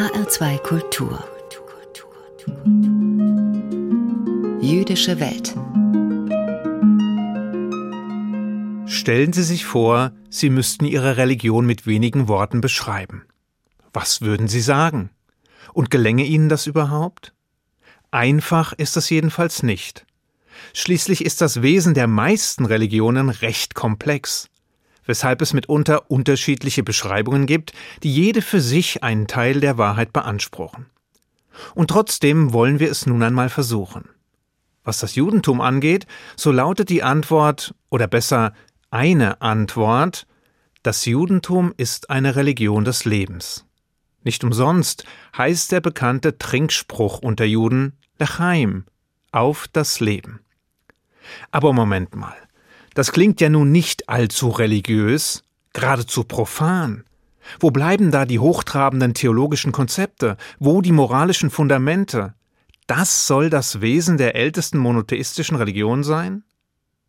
HR2 Kultur Jüdische Welt Stellen Sie sich vor, Sie müssten Ihre Religion mit wenigen Worten beschreiben. Was würden Sie sagen? Und gelänge Ihnen das überhaupt? Einfach ist es jedenfalls nicht. Schließlich ist das Wesen der meisten Religionen recht komplex, weshalb es mitunter unterschiedliche Beschreibungen gibt, die jede für sich einen Teil der Wahrheit beanspruchen. Und trotzdem wollen wir es nun einmal versuchen. Was das Judentum angeht, so lautet die Antwort, oder besser eine Antwort, das Judentum ist eine Religion des Lebens. Nicht umsonst heißt der bekannte Trinkspruch unter Juden Lechaim, auf das Leben. Aber Moment mal, das klingt ja nun nicht allzu religiös, geradezu profan. Wo bleiben da die hochtrabenden theologischen Konzepte? Wo die moralischen Fundamente? Das soll das Wesen der ältesten monotheistischen Religion sein?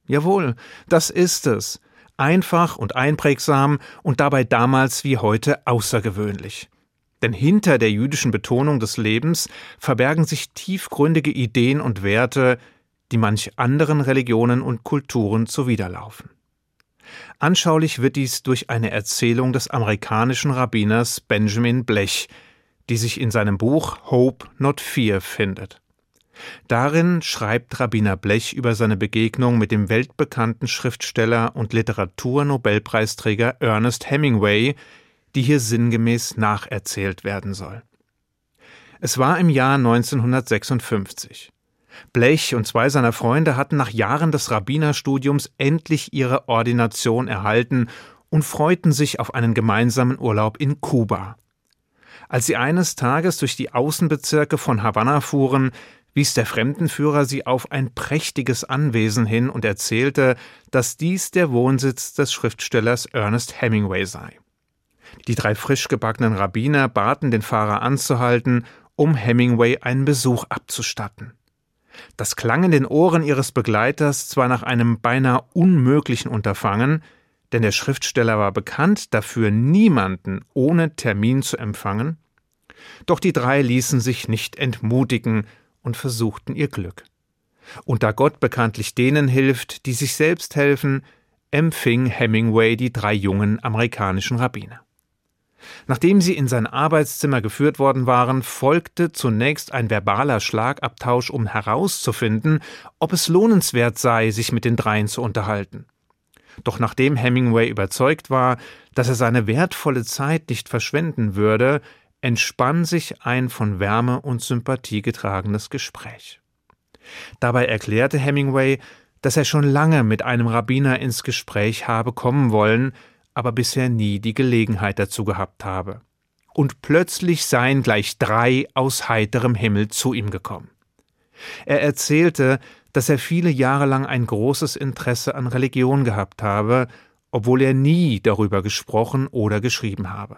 Jawohl, das ist es. Einfach und einprägsam und dabei damals wie heute außergewöhnlich. Denn hinter der jüdischen Betonung des Lebens verbergen sich tiefgründige Ideen und Werte, die manch anderen Religionen und Kulturen zuwiderlaufen. Anschaulich wird dies durch eine Erzählung des amerikanischen Rabbiners Benjamin Blech, die sich in seinem Buch Hope Not Fear findet. Darin schreibt Rabbiner Blech über seine Begegnung mit dem weltbekannten Schriftsteller und Literaturnobelpreisträger Ernest Hemingway, die hier sinngemäß nacherzählt werden soll. Es war im Jahr 1956. Blech und zwei seiner Freunde hatten nach Jahren des Rabbinerstudiums endlich ihre Ordination erhalten und freuten sich auf einen gemeinsamen Urlaub in Kuba. Als sie eines Tages durch die Außenbezirke von Havanna fuhren, wies der Fremdenführer sie auf ein prächtiges Anwesen hin und erzählte, dass dies der Wohnsitz des Schriftstellers Ernest Hemingway sei. Die drei frisch gebackenen Rabbiner baten den Fahrer anzuhalten, um Hemingway einen Besuch abzustatten. Das klang in den Ohren ihres Begleiters zwar nach einem beinahe unmöglichen Unterfangen, denn der Schriftsteller war bekannt dafür, niemanden ohne Termin zu empfangen, doch die drei ließen sich nicht entmutigen und versuchten ihr Glück. Und da Gott bekanntlich denen hilft, die sich selbst helfen, empfing Hemingway die drei jungen amerikanischen Rabbiner. Nachdem sie in sein Arbeitszimmer geführt worden waren, folgte zunächst ein verbaler Schlagabtausch, um herauszufinden, ob es lohnenswert sei, sich mit den dreien zu unterhalten. Doch nachdem Hemingway überzeugt war, dass er seine wertvolle Zeit nicht verschwenden würde, entspann sich ein von Wärme und Sympathie getragenes Gespräch. Dabei erklärte Hemingway, dass er schon lange mit einem Rabbiner ins Gespräch habe kommen wollen, aber bisher nie die Gelegenheit dazu gehabt habe. Und plötzlich seien gleich drei aus heiterem Himmel zu ihm gekommen. Er erzählte, dass er viele Jahre lang ein großes Interesse an Religion gehabt habe, obwohl er nie darüber gesprochen oder geschrieben habe.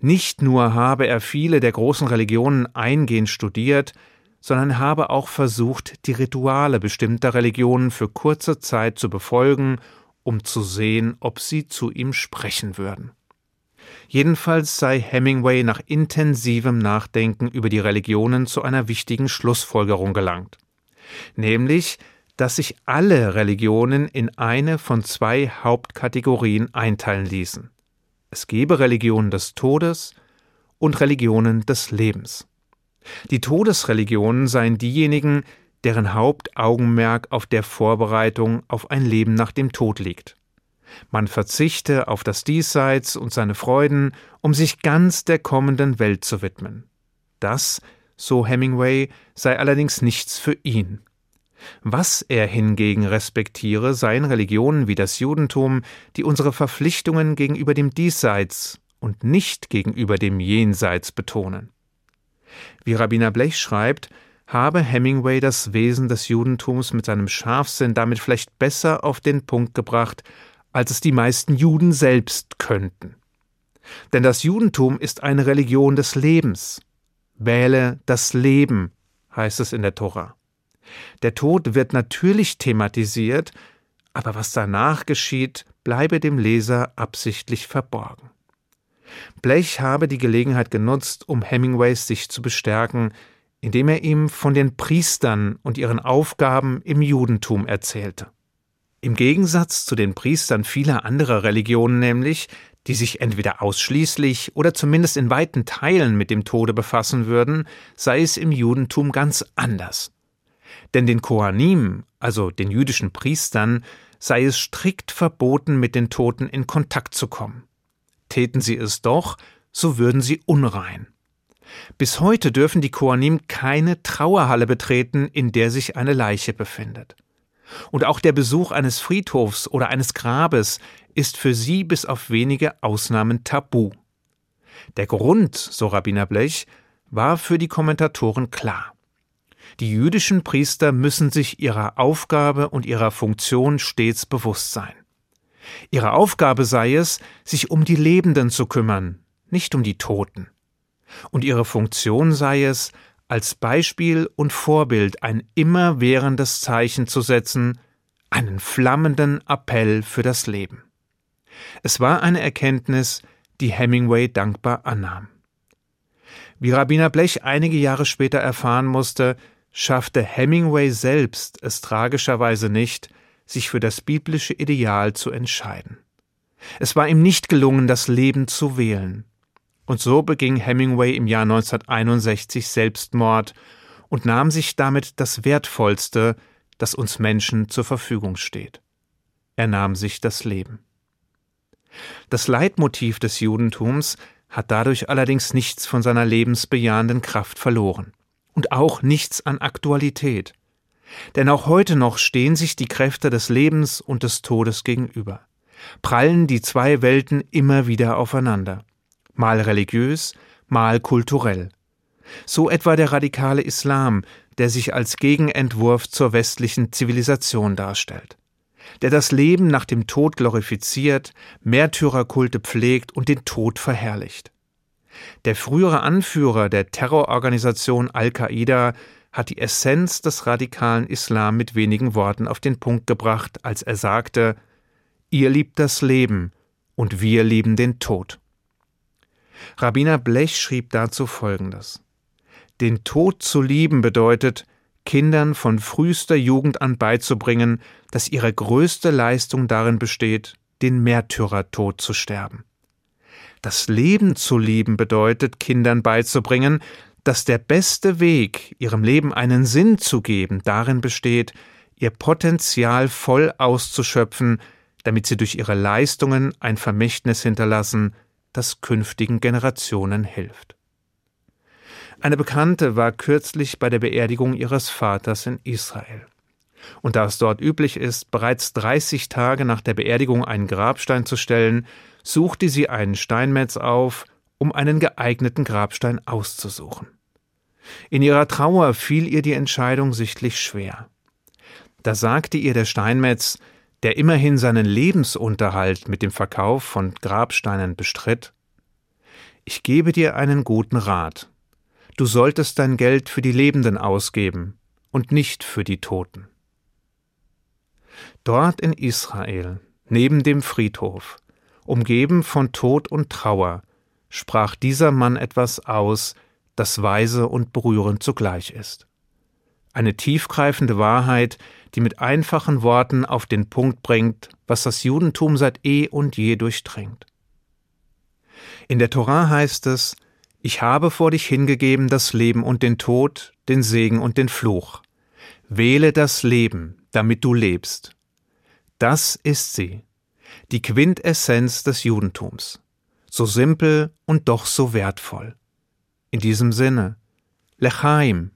Nicht nur habe er viele der großen Religionen eingehend studiert, sondern habe auch versucht, die Rituale bestimmter Religionen für kurze Zeit zu befolgen um zu sehen, ob sie zu ihm sprechen würden. Jedenfalls sei Hemingway nach intensivem Nachdenken über die Religionen zu einer wichtigen Schlussfolgerung gelangt, nämlich, dass sich alle Religionen in eine von zwei Hauptkategorien einteilen ließen. Es gebe Religionen des Todes und Religionen des Lebens. Die Todesreligionen seien diejenigen, deren Hauptaugenmerk auf der Vorbereitung auf ein Leben nach dem Tod liegt. Man verzichte auf das Diesseits und seine Freuden, um sich ganz der kommenden Welt zu widmen. Das, so Hemingway, sei allerdings nichts für ihn. Was er hingegen respektiere, seien Religionen wie das Judentum, die unsere Verpflichtungen gegenüber dem Diesseits und nicht gegenüber dem Jenseits betonen. Wie Rabbiner Blech schreibt, habe Hemingway das Wesen des Judentums mit seinem Scharfsinn damit vielleicht besser auf den Punkt gebracht, als es die meisten Juden selbst könnten. Denn das Judentum ist eine Religion des Lebens. Wähle das Leben, heißt es in der Tora. Der Tod wird natürlich thematisiert, aber was danach geschieht, bleibe dem Leser absichtlich verborgen. Blech habe die Gelegenheit genutzt, um Hemingways sich zu bestärken, indem er ihm von den Priestern und ihren Aufgaben im Judentum erzählte. Im Gegensatz zu den Priestern vieler anderer Religionen nämlich, die sich entweder ausschließlich oder zumindest in weiten Teilen mit dem Tode befassen würden, sei es im Judentum ganz anders. Denn den Kohanim, also den jüdischen Priestern, sei es strikt verboten, mit den Toten in Kontakt zu kommen. Täten sie es doch, so würden sie unrein. Bis heute dürfen die Kohanim keine Trauerhalle betreten, in der sich eine Leiche befindet. Und auch der Besuch eines Friedhofs oder eines Grabes ist für sie bis auf wenige Ausnahmen tabu. Der Grund, so Rabbiner Blech, war für die Kommentatoren klar. Die jüdischen Priester müssen sich ihrer Aufgabe und ihrer Funktion stets bewusst sein. Ihre Aufgabe sei es, sich um die Lebenden zu kümmern, nicht um die Toten. Und ihre Funktion sei es, als Beispiel und Vorbild ein immerwährendes Zeichen zu setzen, einen flammenden Appell für das Leben. Es war eine Erkenntnis, die Hemingway dankbar annahm. Wie Rabbiner Blech einige Jahre später erfahren musste, schaffte Hemingway selbst es tragischerweise nicht, sich für das biblische Ideal zu entscheiden. Es war ihm nicht gelungen, das Leben zu wählen. Und so beging Hemingway im Jahr 1961 Selbstmord und nahm sich damit das Wertvollste, das uns Menschen zur Verfügung steht. Er nahm sich das Leben. Das Leitmotiv des Judentums hat dadurch allerdings nichts von seiner lebensbejahenden Kraft verloren und auch nichts an Aktualität. Denn auch heute noch stehen sich die Kräfte des Lebens und des Todes gegenüber, prallen die zwei Welten immer wieder aufeinander, mal religiös, mal kulturell. So etwa der radikale Islam, der sich als Gegenentwurf zur westlichen Zivilisation darstellt, der das Leben nach dem Tod glorifiziert, Märtyrerkulte pflegt und den Tod verherrlicht. Der frühere Anführer der Terrororganisation Al-Qaida hat die Essenz des radikalen Islam mit wenigen Worten auf den Punkt gebracht, als er sagte Ihr liebt das Leben und wir lieben den Tod. Rabbiner Blech schrieb dazu Folgendes Den Tod zu lieben bedeutet, Kindern von frühester Jugend an beizubringen, dass ihre größte Leistung darin besteht, den Märtyrertod zu sterben. Das Leben zu lieben bedeutet, Kindern beizubringen, dass der beste Weg, ihrem Leben einen Sinn zu geben, darin besteht, ihr Potenzial voll auszuschöpfen, damit sie durch ihre Leistungen ein Vermächtnis hinterlassen, das künftigen Generationen hilft. Eine Bekannte war kürzlich bei der Beerdigung ihres Vaters in Israel. Und da es dort üblich ist, bereits 30 Tage nach der Beerdigung einen Grabstein zu stellen, suchte sie einen Steinmetz auf, um einen geeigneten Grabstein auszusuchen. In ihrer Trauer fiel ihr die Entscheidung sichtlich schwer. Da sagte ihr der Steinmetz, der immerhin seinen Lebensunterhalt mit dem Verkauf von Grabsteinen bestritt, ich gebe dir einen guten Rat. Du solltest dein Geld für die Lebenden ausgeben und nicht für die Toten. Dort in Israel, neben dem Friedhof, umgeben von Tod und Trauer, sprach dieser Mann etwas aus, das weise und berührend zugleich ist. Eine tiefgreifende Wahrheit, die mit einfachen Worten auf den Punkt bringt, was das Judentum seit eh und je durchdringt. In der Torah heißt es, ich habe vor dich hingegeben das Leben und den Tod, den Segen und den Fluch. Wähle das Leben, damit du lebst. Das ist sie, die Quintessenz des Judentums, so simpel und doch so wertvoll. In diesem Sinne, Lechaim,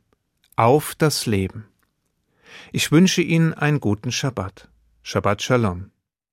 auf das Leben. Ich wünsche Ihnen einen guten Schabbat. Shabbat Shalom.